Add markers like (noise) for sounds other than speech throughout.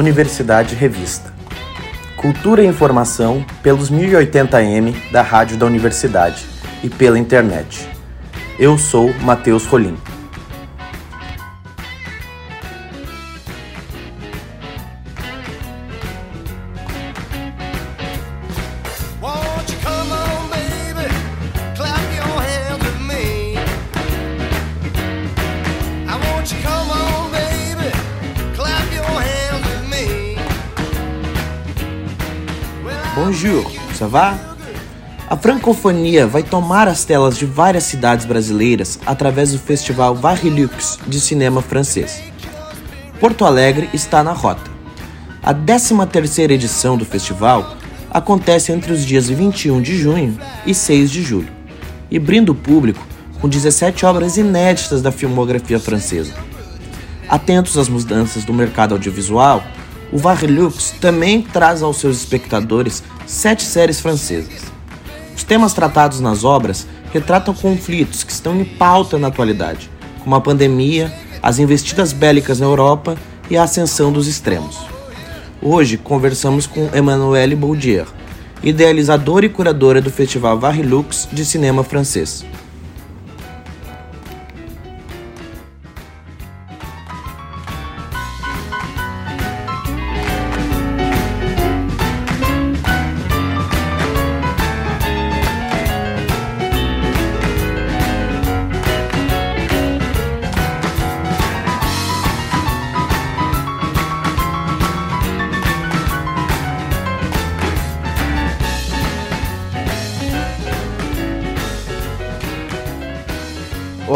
Universidade Revista. Cultura e informação pelos 1080m da Rádio da Universidade e pela internet. Eu sou Matheus Rolim. A francofonia vai tomar as telas de várias cidades brasileiras através do festival Varilux de cinema francês. Porto Alegre está na rota. A 13ª edição do festival acontece entre os dias 21 de junho e 6 de julho e brinda o público com 17 obras inéditas da filmografia francesa. Atentos às mudanças do mercado audiovisual, o Varilux também traz aos seus espectadores sete séries francesas. Os temas tratados nas obras retratam conflitos que estão em pauta na atualidade, como a pandemia, as investidas bélicas na Europa e a ascensão dos extremos. Hoje conversamos com Emmanuelle Baudier, idealizadora e curadora do Festival Varilux de Cinema Francês.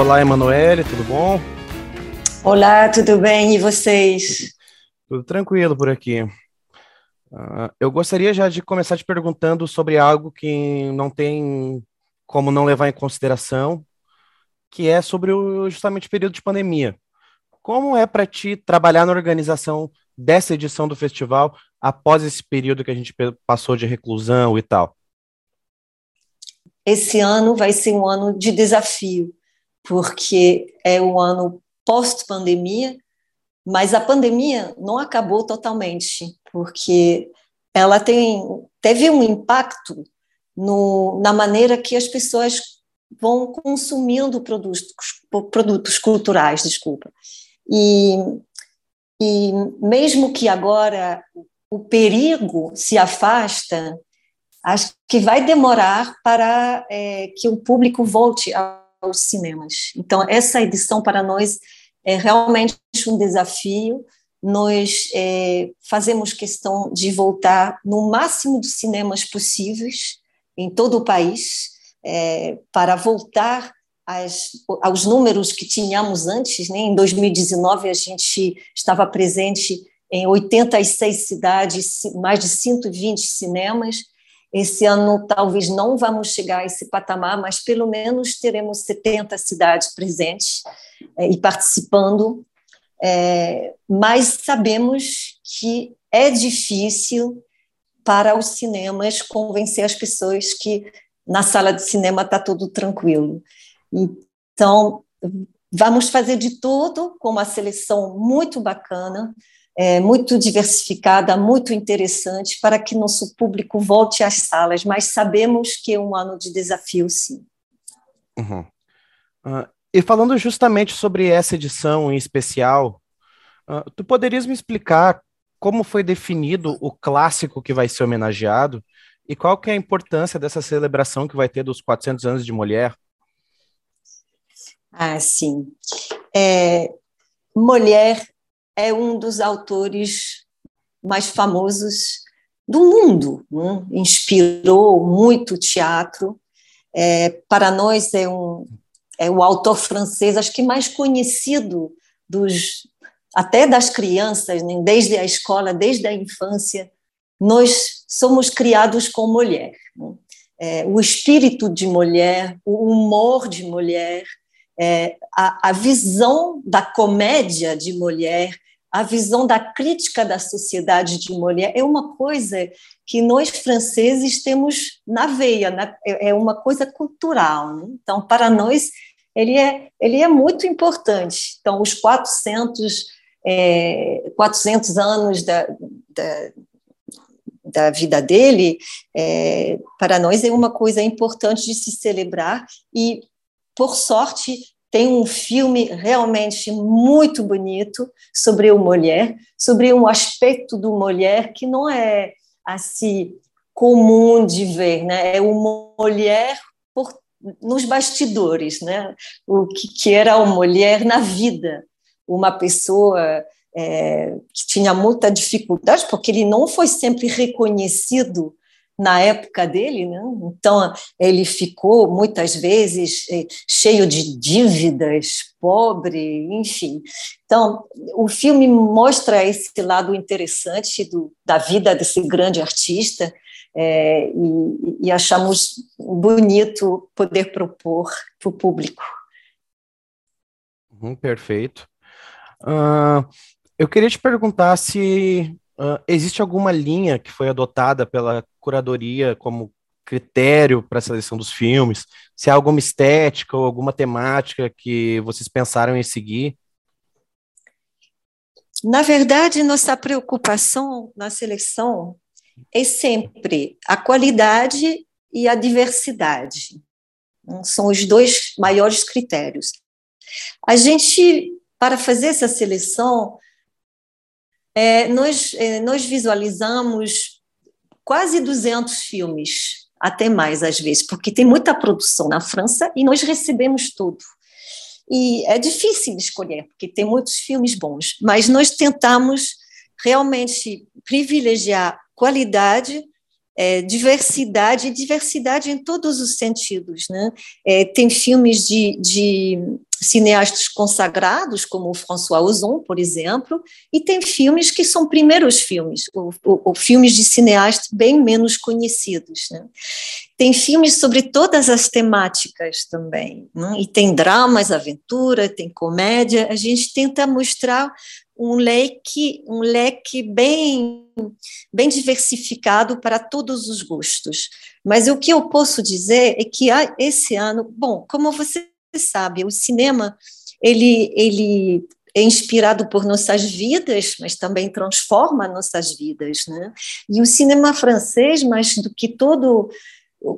Olá, Emanuele, tudo bom? Olá, tudo bem? E vocês? Tudo tranquilo por aqui. Uh, eu gostaria já de começar te perguntando sobre algo que não tem como não levar em consideração, que é sobre o justamente o período de pandemia. Como é para ti trabalhar na organização dessa edição do festival após esse período que a gente passou de reclusão e tal? Esse ano vai ser um ano de desafio porque é o ano pós-pandemia, mas a pandemia não acabou totalmente, porque ela tem, teve um impacto no, na maneira que as pessoas vão consumindo produtos, produtos culturais, desculpa. E, e mesmo que agora o perigo se afasta, acho que vai demorar para é, que o público volte a aos cinemas. Então, essa edição para nós é realmente um desafio. Nós é, fazemos questão de voltar no máximo de cinemas possíveis em todo o país, é, para voltar aos números que tínhamos antes. Né? Em 2019, a gente estava presente em 86 cidades, mais de 120 cinemas, esse ano talvez não vamos chegar a esse patamar, mas pelo menos teremos 70 cidades presentes é, e participando. É, mas sabemos que é difícil para os cinemas convencer as pessoas que na sala de cinema está tudo tranquilo. Então, vamos fazer de tudo com uma seleção muito bacana é, muito diversificada, muito interessante, para que nosso público volte às salas, mas sabemos que é um ano de desafio, sim. Uhum. Uh, e falando justamente sobre essa edição em especial, uh, tu poderias me explicar como foi definido o clássico que vai ser homenageado e qual que é a importância dessa celebração que vai ter dos 400 anos de mulher? Ah, sim. É, mulher é um dos autores mais famosos do mundo, né? inspirou muito teatro. É, para nós é um é o autor francês, acho que mais conhecido dos até das crianças, né? desde a escola, desde a infância, nós somos criados com mulher. Né? É, o espírito de mulher, o humor de mulher, é, a, a visão da comédia de mulher, a visão da crítica da sociedade de mulher é uma coisa que nós franceses temos na veia, né? é uma coisa cultural. Né? Então, para nós, ele é, ele é muito importante. Então, os 400 é, 400 anos da, da, da vida dele, é, para nós é uma coisa importante de se celebrar e, por sorte, tem um filme realmente muito bonito sobre uma mulher, sobre um aspecto do mulher que não é assim comum de ver, né? É uma mulher por, nos bastidores, né? O que, que era uma mulher na vida, uma pessoa é, que tinha muita dificuldade, porque ele não foi sempre reconhecido na época dele, né? então ele ficou muitas vezes é, cheio de dívidas, pobre, enfim. Então o filme mostra esse lado interessante do, da vida desse grande artista é, e, e achamos bonito poder propor para o público. Uhum, perfeito. Uh, eu queria te perguntar se uh, existe alguma linha que foi adotada pela curadoria como critério para a seleção dos filmes, se há alguma estética ou alguma temática que vocês pensaram em seguir. Na verdade, nossa preocupação na seleção é sempre a qualidade e a diversidade. São os dois maiores critérios. A gente, para fazer essa seleção, é, nós, é, nós visualizamos quase 200 filmes, até mais às vezes, porque tem muita produção na França e nós recebemos tudo. E é difícil escolher, porque tem muitos filmes bons, mas nós tentamos realmente privilegiar qualidade é, diversidade, diversidade em todos os sentidos. Né? É, tem filmes de, de, cineastas consagrados, como o François Ozon, por exemplo, e tem filmes que são primeiros filmes, ou, ou, ou filmes de cineastas bem menos conhecidos. Né? Tem filmes sobre todas as temáticas também, né? e tem dramas, aventura, tem comédia. A gente tenta mostrar um leque, um leque bem, bem diversificado para todos os gostos. Mas o que eu posso dizer é que esse ano, bom, como você sabe, o cinema ele, ele é inspirado por nossas vidas, mas também transforma nossas vidas, né? E o cinema francês, mais do que todo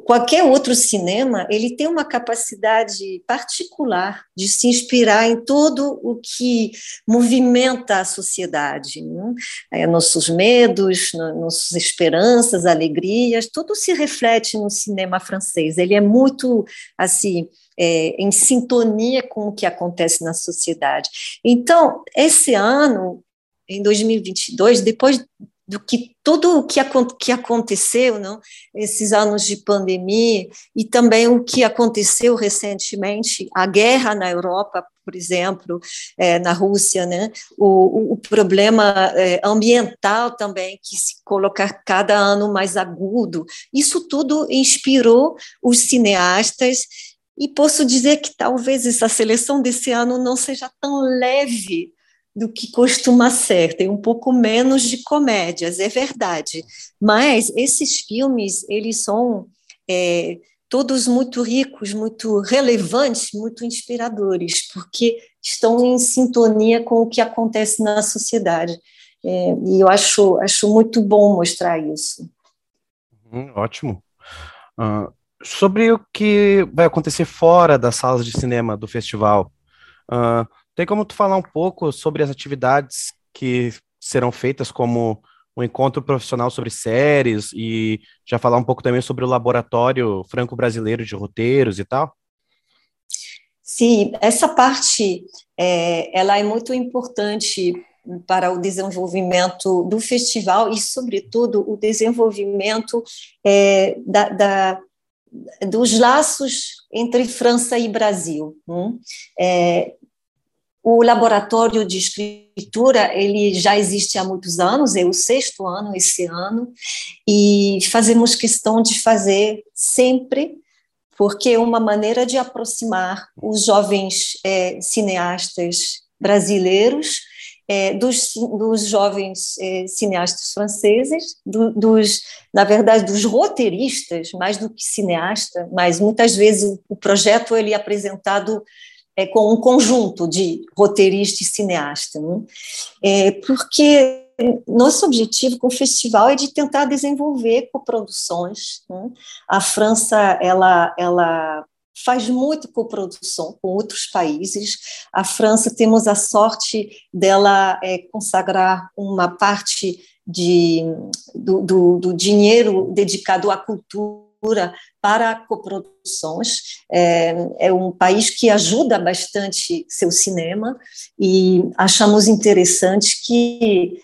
qualquer outro cinema, ele tem uma capacidade particular de se inspirar em todo o que movimenta a sociedade. Né? É, nossos medos, nossas esperanças, alegrias, tudo se reflete no cinema francês. Ele é muito, assim, é, em sintonia com o que acontece na sociedade. Então, esse ano, em 2022, depois do que tudo o que, que aconteceu, não? esses anos de pandemia, e também o que aconteceu recentemente, a guerra na Europa, por exemplo, é, na Rússia, né? o, o problema é, ambiental também, que se coloca cada ano mais agudo, isso tudo inspirou os cineastas, e posso dizer que talvez essa seleção desse ano não seja tão leve do que costuma ser, tem um pouco menos de comédias, é verdade. Mas esses filmes, eles são é, todos muito ricos, muito relevantes, muito inspiradores, porque estão em sintonia com o que acontece na sociedade. É, e eu acho, acho muito bom mostrar isso. Hum, ótimo. Uh, sobre o que vai acontecer fora das salas de cinema do festival, uh, tem como tu falar um pouco sobre as atividades que serão feitas como um encontro profissional sobre séries e já falar um pouco também sobre o laboratório franco-brasileiro de roteiros e tal? Sim, essa parte é, ela é muito importante para o desenvolvimento do festival e, sobretudo, o desenvolvimento é, da, da, dos laços entre França e Brasil. Hum? É, o laboratório de escritura ele já existe há muitos anos, é o sexto ano esse ano, e fazemos questão de fazer sempre, porque é uma maneira de aproximar os jovens é, cineastas brasileiros é, dos, dos, jovens é, cineastas franceses, do, dos, na verdade, dos roteiristas, mais do que cineasta, mas muitas vezes o, o projeto ele é apresentado é, com um conjunto de roteiristas e cineastas, né? é, porque nosso objetivo com o festival é de tentar desenvolver coproduções. Né? A França, ela, ela faz muito coprodução com outros países. A França temos a sorte dela é, consagrar uma parte de, do, do, do dinheiro dedicado à cultura para coproduções. É, é, um país que ajuda bastante seu cinema e achamos interessante que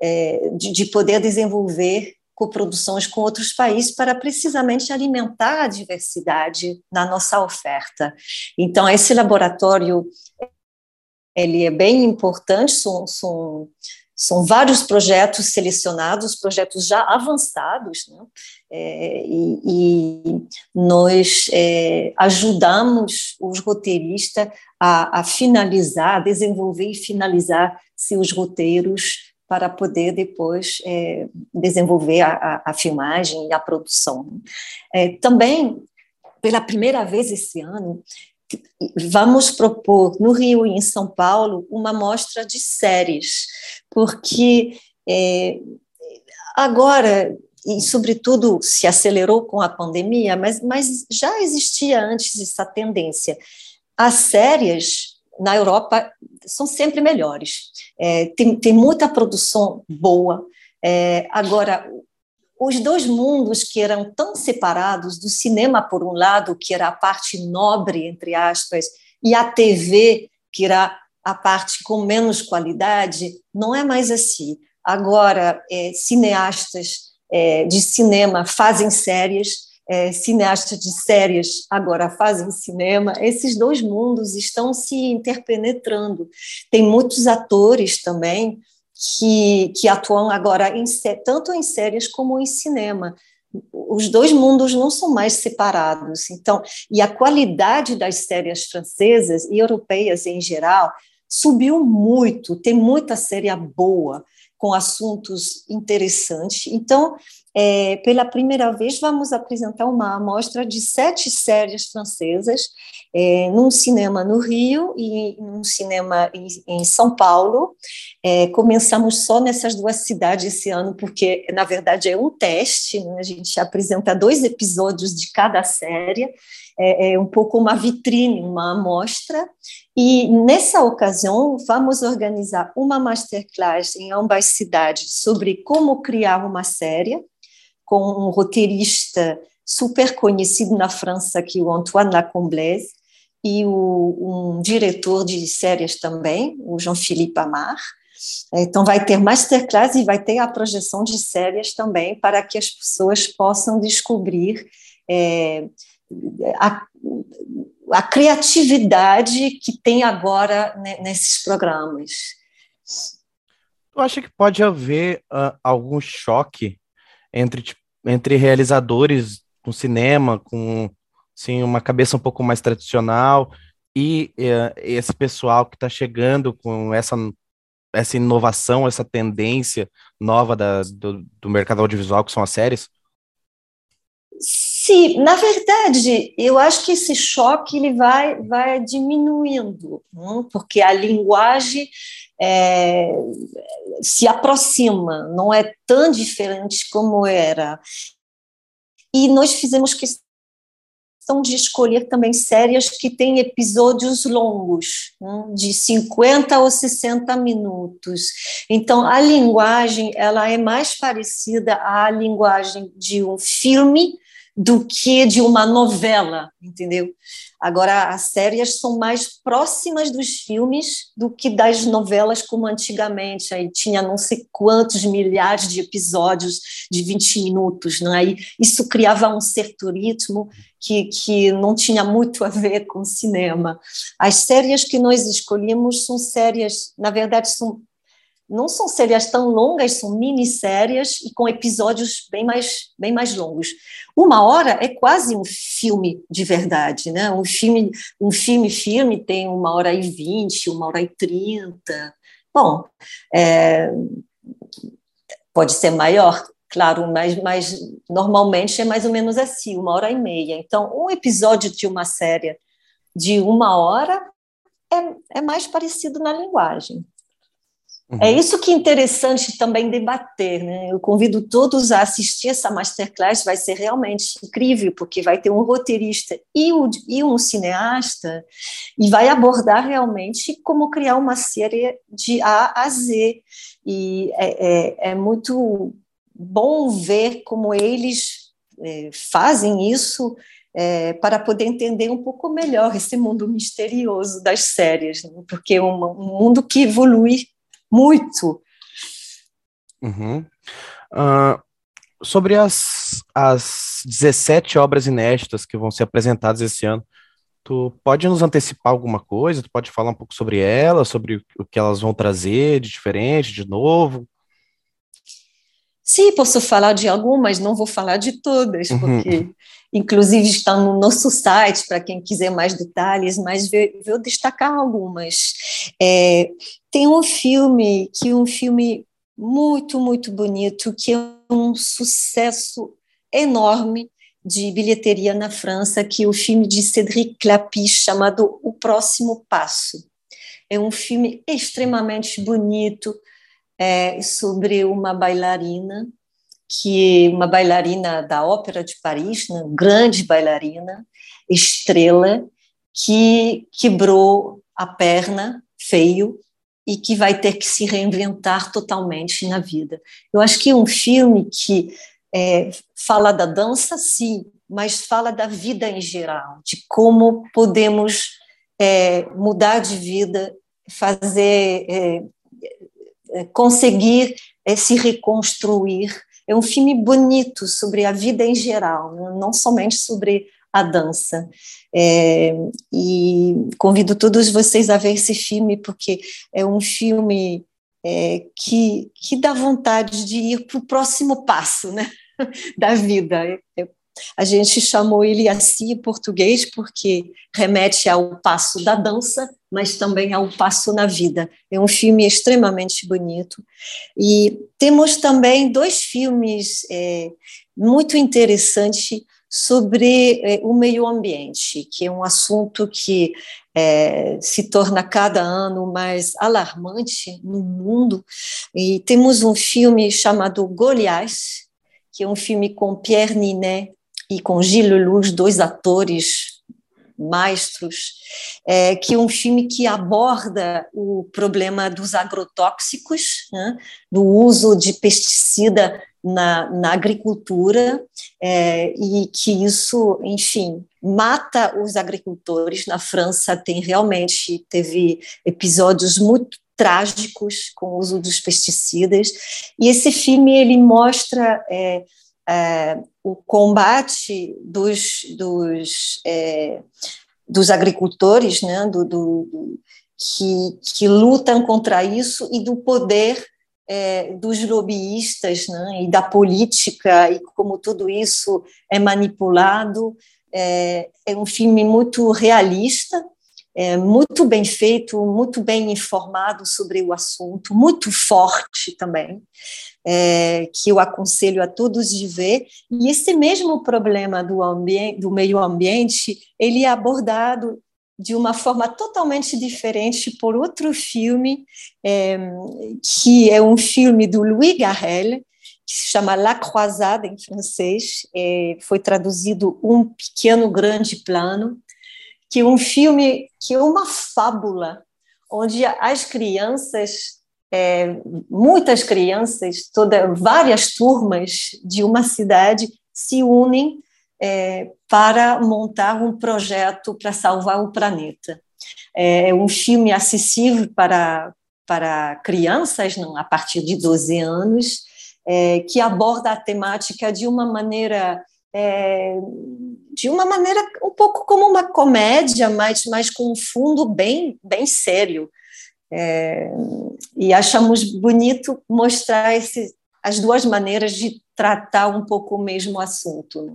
é, de, de, poder desenvolver coproduções com outros países para precisamente alimentar a diversidade na nossa oferta. Então, esse laboratório ele é bem importante, são, são, são vários projetos selecionados, projetos já avançados, né? é, e, e, nós é, ajudamos os roteiristas a, a finalizar, a desenvolver e finalizar seus roteiros para poder depois é, desenvolver a, a, filmagem e a produção. É, também, pela primeira vez esse ano, vamos propor no Rio e em São Paulo uma mostra de séries, porque é, agora e sobretudo se acelerou com a pandemia, mas, mas já existia antes essa tendência. As séries na Europa são sempre melhores. É, tem, tem muita produção boa. É, agora, os dois mundos que eram tão separados, do cinema, por um lado, que era a parte nobre, entre aspas, e a TV, que era a parte com menos qualidade, não é mais assim. Agora, é, cineastas é, de cinema fazem séries, é, cineastas de séries agora fazem cinema, esses dois mundos estão se interpenetrando. Tem muitos atores também que, que atuam agora em, tanto em séries como em cinema. Os dois mundos não são mais separados. Então, e a qualidade das séries francesas e europeias em geral subiu muito. Tem muita série boa com assuntos interessantes. Então, é, pela primeira vez, vamos apresentar uma amostra de sete séries francesas é, num cinema no Rio e num cinema em, em São Paulo. É, começamos só nessas duas cidades esse ano, porque, na verdade, é um teste, né? a gente apresenta dois episódios de cada série, é, é um pouco uma vitrine, uma amostra, e nessa ocasião vamos organizar uma masterclass em ambas cidades sobre como criar uma série, com um roteirista super conhecido na França, que é o Antoine Lacomblesse, e o, um diretor de séries também, o Jean-Philippe Amar. Então, vai ter masterclass e vai ter a projeção de séries também, para que as pessoas possam descobrir é, a, a, criatividade que tem agora né, nesses programas. Tu acha que pode haver uh, algum choque entre, entre realizadores com cinema, com assim, uma cabeça um pouco mais tradicional, e uh, esse pessoal que está chegando com essa, essa inovação, essa tendência nova da, do, do mercado audiovisual, que são as séries? Sim, na verdade, eu acho que esse choque ele vai, vai diminuindo, hein? porque a linguagem é, se aproxima, não é tão diferente como era. E nós fizemos questão de escolher também séries que têm episódios longos, né, de 50 ou 60 minutos. Então, a linguagem ela é mais parecida à linguagem de um filme do que de uma novela, entendeu? Agora, as séries são mais próximas dos filmes do que das novelas como antigamente. Aí tinha não sei quantos milhares de episódios de 20 minutos. Né? Aí isso criava um certo ritmo que, que não tinha muito a ver com cinema. As séries que nós escolhemos são séries, na verdade, são não são séries tão longas, são minissérias e com episódios bem mais, bem mais longos. Uma hora é quase um filme de verdade, né? Um filme, um filme, filme tem uma hora e vinte, uma hora e trinta. Bom, é, pode ser maior, claro, mas, mas normalmente é mais ou menos assim, uma hora e meia. Então, um episódio de uma série de uma hora é, é mais parecido na linguagem. É uhum. É isso que é interessante também debater, né? Eu convido todos a assistir essa masterclass, vai ser realmente incrível, porque vai ter um roteirista e, o, e um cineasta, e vai abordar realmente como criar uma série de A a Z. E é, é, é muito bom ver como eles é, fazem isso é, para poder entender um pouco melhor esse mundo misterioso das séries, né? porque é um, um mundo que evolui muito. Uhum. Uh, sobre as, as 17 obras inéditas que vão ser apresentadas esse ano, tu pode nos antecipar alguma coisa? Tu pode falar um pouco sobre elas, sobre o que elas vão trazer de diferente, de novo? Sim, posso falar de algumas, não vou falar de todas, uhum. porque uhum. inclusive estão no nosso site para quem quiser mais detalhes, mas vou destacar algumas. É, tem um filme que é um filme muito, muito bonito, que é um sucesso enorme de bilheteria na França, que é o filme de Cédric Clapy chamado O Próximo Passo. É um filme extremamente bonito, é, sobre uma bailarina, que uma bailarina da Ópera de Paris, né, grande bailarina, estrela, que quebrou a perna feio e que vai ter que se reinventar totalmente na vida. Eu acho que um filme que é, fala da dança, sim, mas fala da vida em geral, de como podemos é, mudar de vida, fazer é, conseguir é, se reconstruir. É um filme bonito sobre a vida em geral, né? não somente sobre a dança. É, e convido todos vocês a ver esse filme, porque é um filme é, que, que dá vontade de ir para o próximo passo né, (laughs) da vida. É, a gente chamou ele assim em português porque remete ao passo da dança, mas também ao passo na vida. É um filme extremamente bonito. E temos também dois filmes é, muito interessantes sobre é, o meio ambiente, que é um assunto que é, se torna cada ano mais alarmante no mundo. E temos um filme chamado Goliath, que é um filme com Pierre Ninet e com Gilles Lelouch, dois atores maestros, é, que é um filme que aborda o problema dos agrotóxicos, né, do uso de pesticida na, na agricultura, é, e que isso, enfim, mata os agricultores. Na França tem realmente, teve episódios muito trágicos com o uso dos pesticidas, e esse filme ele mostra é, é, o combate dos, dos, é, dos agricultores, né, do, do, que, que lutam contra isso, e do poder é, dos lobbyistas né, e da política, e como tudo isso é manipulado. É, é um filme muito realista, é, muito bem feito, muito bem informado sobre o assunto, muito forte também é, que eu aconselho a todos de ver. E esse mesmo problema do, do meio ambiente, ele é abordado de uma forma totalmente diferente por outro filme, é, que é um filme do Louis Garrel, que se chama La Croisade, em francês, é, foi traduzido Um Pequeno Grande Plano, que um filme que uma fábula, onde as crianças é, muitas crianças, toda, várias turmas de uma cidade se unem é, para montar um projeto para salvar o planeta. É, é um filme acessível para, para crianças, não, a partir de 12 anos, é, que aborda a temática de uma maneira é, de uma maneira um pouco como uma comédia, mas, mas com um fundo bem, bem sério. É, e achamos bonito mostrar esse, as duas maneiras de tratar um pouco o mesmo assunto. Né?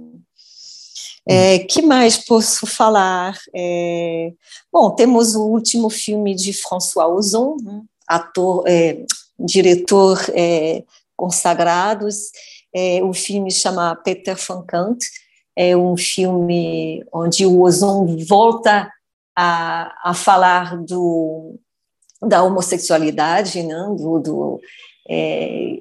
É, que mais posso falar? É, bom, temos o último filme de François Ozon, né? ator, é, diretor é, consagrados. É, o filme chama Peter van Kant. É um filme onde o Ozon volta a, a falar do, da homossexualidade, né? do, do é,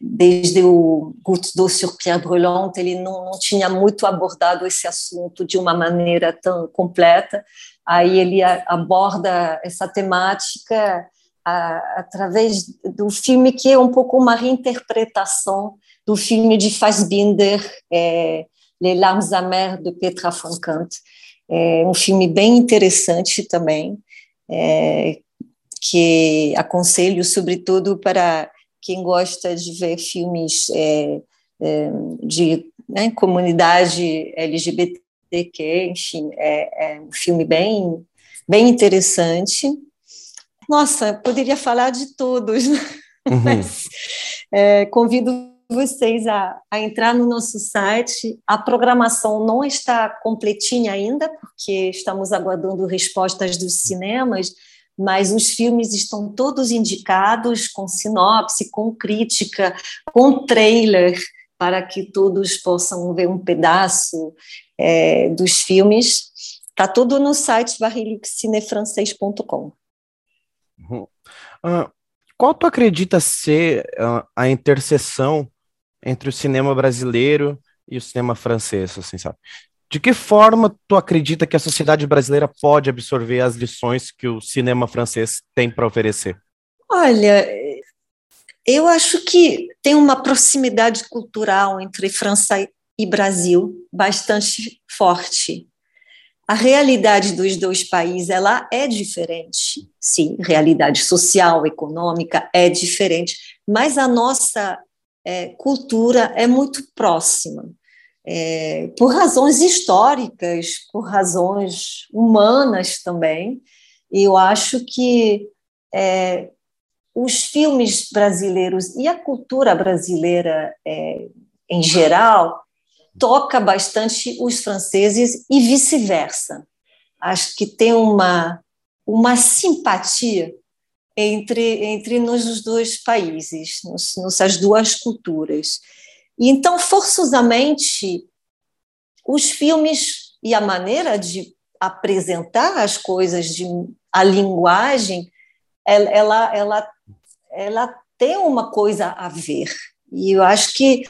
desde o Goutte sur Pierre Brûlante, ele não, não, tinha muito abordado esse assunto de uma maneira tão completa. Aí ele a, aborda essa temática a, através do filme que é um pouco uma reinterpretação do filme de Fassbinder, é, Les Larmes Amères de Petra von Kant. É um filme bem interessante também, é, que aconselho sobretudo para quem gosta de ver filmes é, é, de né, comunidade LGBTQ, enfim, é, é um filme bem, bem interessante. Nossa, poderia falar de todos, né? uhum. mas é, convido vocês a, a, entrar no nosso site. A programação não está completinha ainda, porque estamos aguardando respostas dos cinemas, mas os filmes estão todos indicados com sinopse, com crítica, com trailer, para que todos possam ver um pedaço é, dos filmes. Está tudo no site barrilhuxcinefrancês.com. Uhum. Uh, qual tu acredita ser uh, a interseção entre o cinema brasileiro e o cinema francês, assim, sabe? De que forma tu acredita que a sociedade brasileira pode absorver as lições que o cinema francês tem para oferecer? Olha, eu acho que tem uma proximidade cultural entre França e Brasil bastante forte. A realidade dos dois países ela é diferente, sim, realidade social, econômica é diferente, mas a nossa é, cultura é muito próxima é, por razões históricas, por razões humanas também. Eu acho que é, os filmes brasileiros e a cultura brasileira é, em geral toca bastante os franceses e vice-versa. Acho que tem uma, uma simpatia entre, entre nós os dois países, nossas duas culturas. E então, forçosamente, os filmes e a maneira de apresentar as coisas, de, a linguagem, ela, ela, ela, ela tem uma coisa a ver. E eu acho que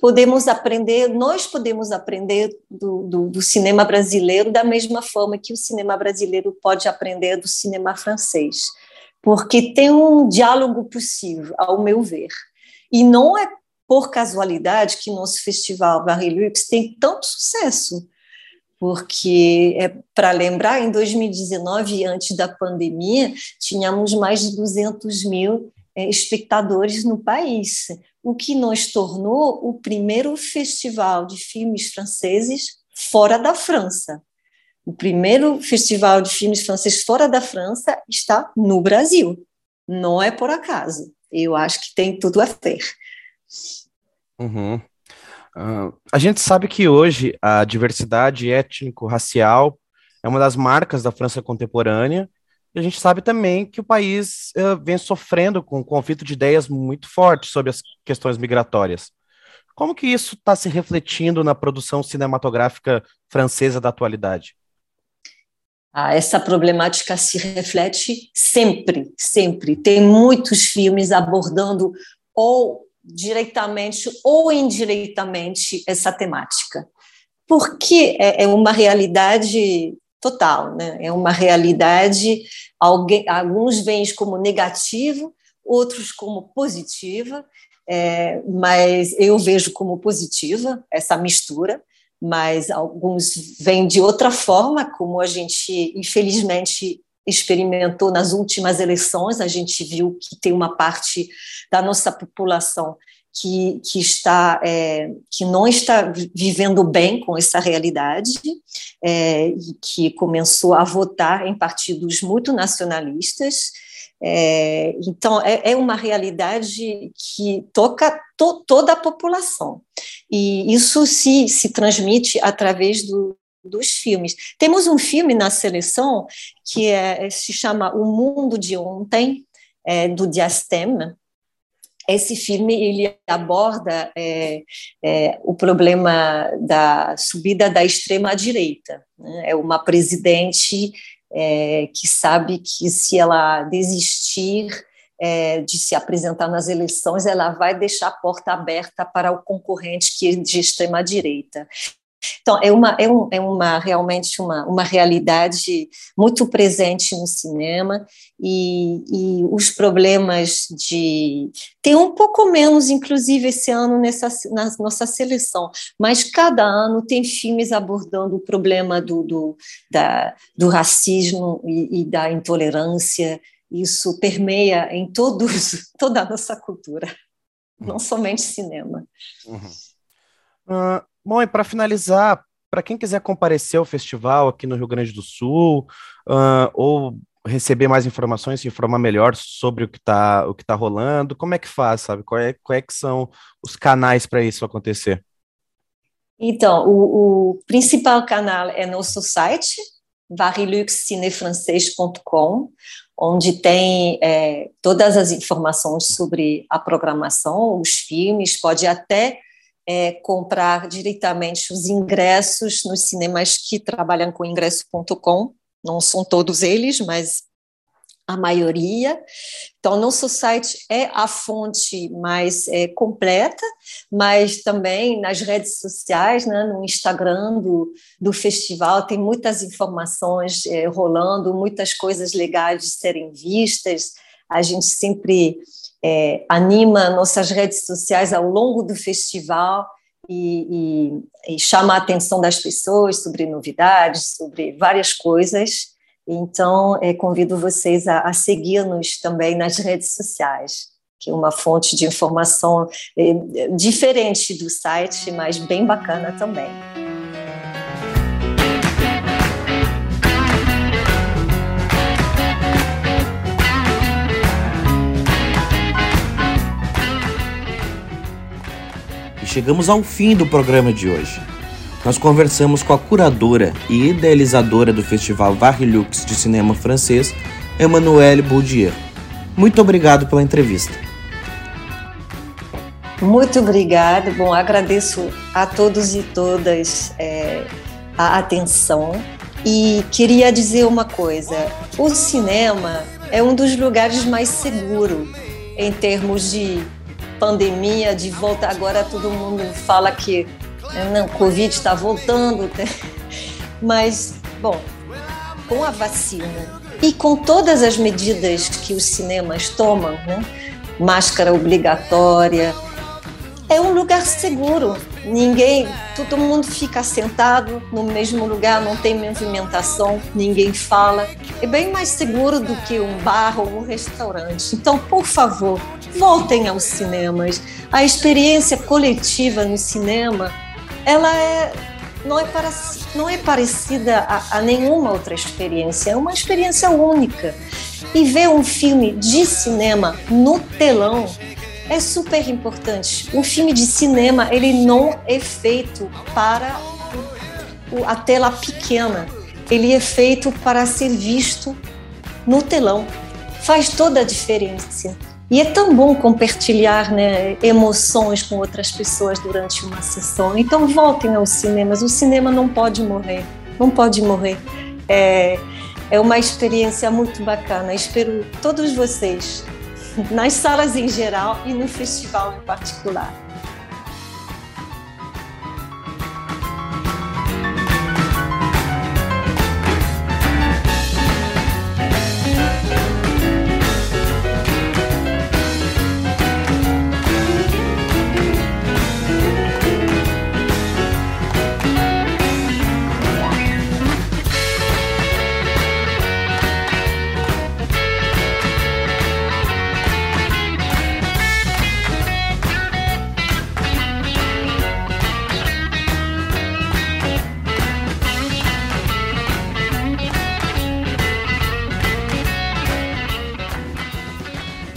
podemos aprender, nós podemos aprender do, do, do, cinema brasileiro da mesma forma que o cinema brasileiro pode aprender do cinema francês, porque tem um diálogo possível, ao meu ver. E não é por casualidade que nosso festival Barrilux tem tanto sucesso, porque, é, para lembrar, em 2019, antes da pandemia, tínhamos mais de 200 mil é, espectadores no país, o que nos tornou o primeiro festival de filmes franceses fora da França. O primeiro festival de filmes franceses fora da França está no Brasil. Não é por acaso. Eu acho que tem tudo a ver. Uhum. Uh, a gente sabe que hoje a diversidade étnico-racial é uma das marcas da França contemporânea, e a gente sabe também que o país uh, vem sofrendo com um conflito de ideias muito forte sobre as questões migratórias. Como que isso está se refletindo na produção cinematográfica francesa da atualidade? Ah, essa problemática se reflete sempre, sempre. Tem muitos filmes abordando ou diretamente ou indiretamente essa temática, porque é, é uma realidade total, né? É uma realidade, alguém, alguns veem como negativo, outros como positiva, é, mas eu vejo como positiva essa mistura, mas alguns vêm de outra forma, como a gente, infelizmente, experimentou nas últimas eleições, a gente viu que tem uma parte da nossa população que, que está é, que não está vivendo bem com essa realidade é, e que começou a votar em partidos muito nacionalistas. É, então é, é, uma realidade que toca to, toda a população e isso se, se transmite através do, dos filmes. Temos um filme na seleção que é, se chama O Mundo de Ontem, é, do Diastema, esse filme ele aborda é, é, o problema da subida da extrema direita. Né? É uma presidente é, que sabe que se ela desistir é, de se apresentar nas eleições, ela vai deixar a porta aberta para o concorrente que é de extrema direita. Então, é uma, é, um, é uma realmente uma, uma realidade muito presente no cinema e, e os problemas de. Tem um pouco menos, inclusive, esse ano nessa, na nossa seleção, mas cada ano tem filmes abordando o problema do, do, da, do racismo e, e da intolerância. Isso permeia em todos, (laughs) toda a nossa cultura, não somente cinema. Uhum. Uh, Bom, e para finalizar, para quem quiser comparecer ao festival aqui no Rio Grande do Sul, uh, ou receber mais informações, se informar melhor sobre o que está o que tá rolando, como é que faz, sabe? Qual é, qual é que são os canais para isso acontecer? Então, o, o, principal canal é nosso site, variluxcinefrancês.com, onde tem é, todas as informações sobre a programação, os filmes, pode até é, comprar diretamente os ingressos nos cinemas que trabalham com ingresso.com. Não são todos eles, mas a maioria. Então, nosso site é a fonte mais é, completa, mas também nas redes sociais, né, no Instagram do, do festival, tem muitas informações é, rolando, muitas coisas legais de serem vistas. A gente sempre é, anima nossas redes sociais ao longo do festival e, e, e, chama a atenção das pessoas sobre novidades, sobre várias coisas. Então, é, convido vocês a, a seguir-nos também nas redes sociais, que é uma fonte de informação é, diferente do site, mas bem bacana também. chegamos ao fim do programa de hoje. Nós conversamos com a curadora e idealizadora do Festival Varilux de Cinema Francês, Emmanuelle Boudier. Muito obrigado pela entrevista. Muito obrigada. Bom, agradeço a todos e todas é, a atenção e queria dizer uma coisa: o cinema é um dos lugares mais seguros em termos de pandemia de volta, agora todo mundo fala que não, Covid está voltando, mas, bom, com a vacina e com todas as medidas que os cinemas tomam, né? máscara obrigatória, é um lugar seguro. Ninguém, todo mundo fica sentado no mesmo lugar, não tem movimentação, ninguém fala. É bem mais seguro do que um bar ou um restaurante. Então, por favor, voltem aos cinemas. A experiência coletiva no cinema, ela é não é, para, não é parecida a, a nenhuma outra experiência, é uma experiência única. E ver um filme de cinema no telão é super importante. Um filme de cinema, ele não é feito para a tela pequena. Ele é feito para ser visto no telão. Faz toda a diferença. E é tão bom compartilhar né, emoções com outras pessoas durante uma sessão. Então voltem aos cinemas. O cinema não pode morrer, não pode morrer. É, é uma experiência muito bacana. Espero todos vocês nas salas em geral e no festival em particular.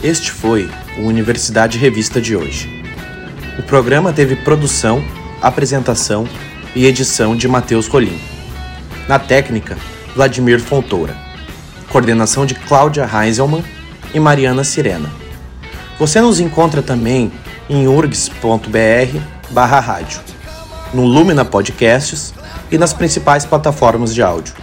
Este foi o Universidade Revista de hoje. O programa teve produção, apresentação e edição de Matheus Rolim. Na técnica, Vladimir Fontoura. Coordenação de Cláudia Heiselmann e Mariana Sirena. Você nos encontra também em urgs.br barra rádio, no Lumina Podcasts e nas principais plataformas de áudio.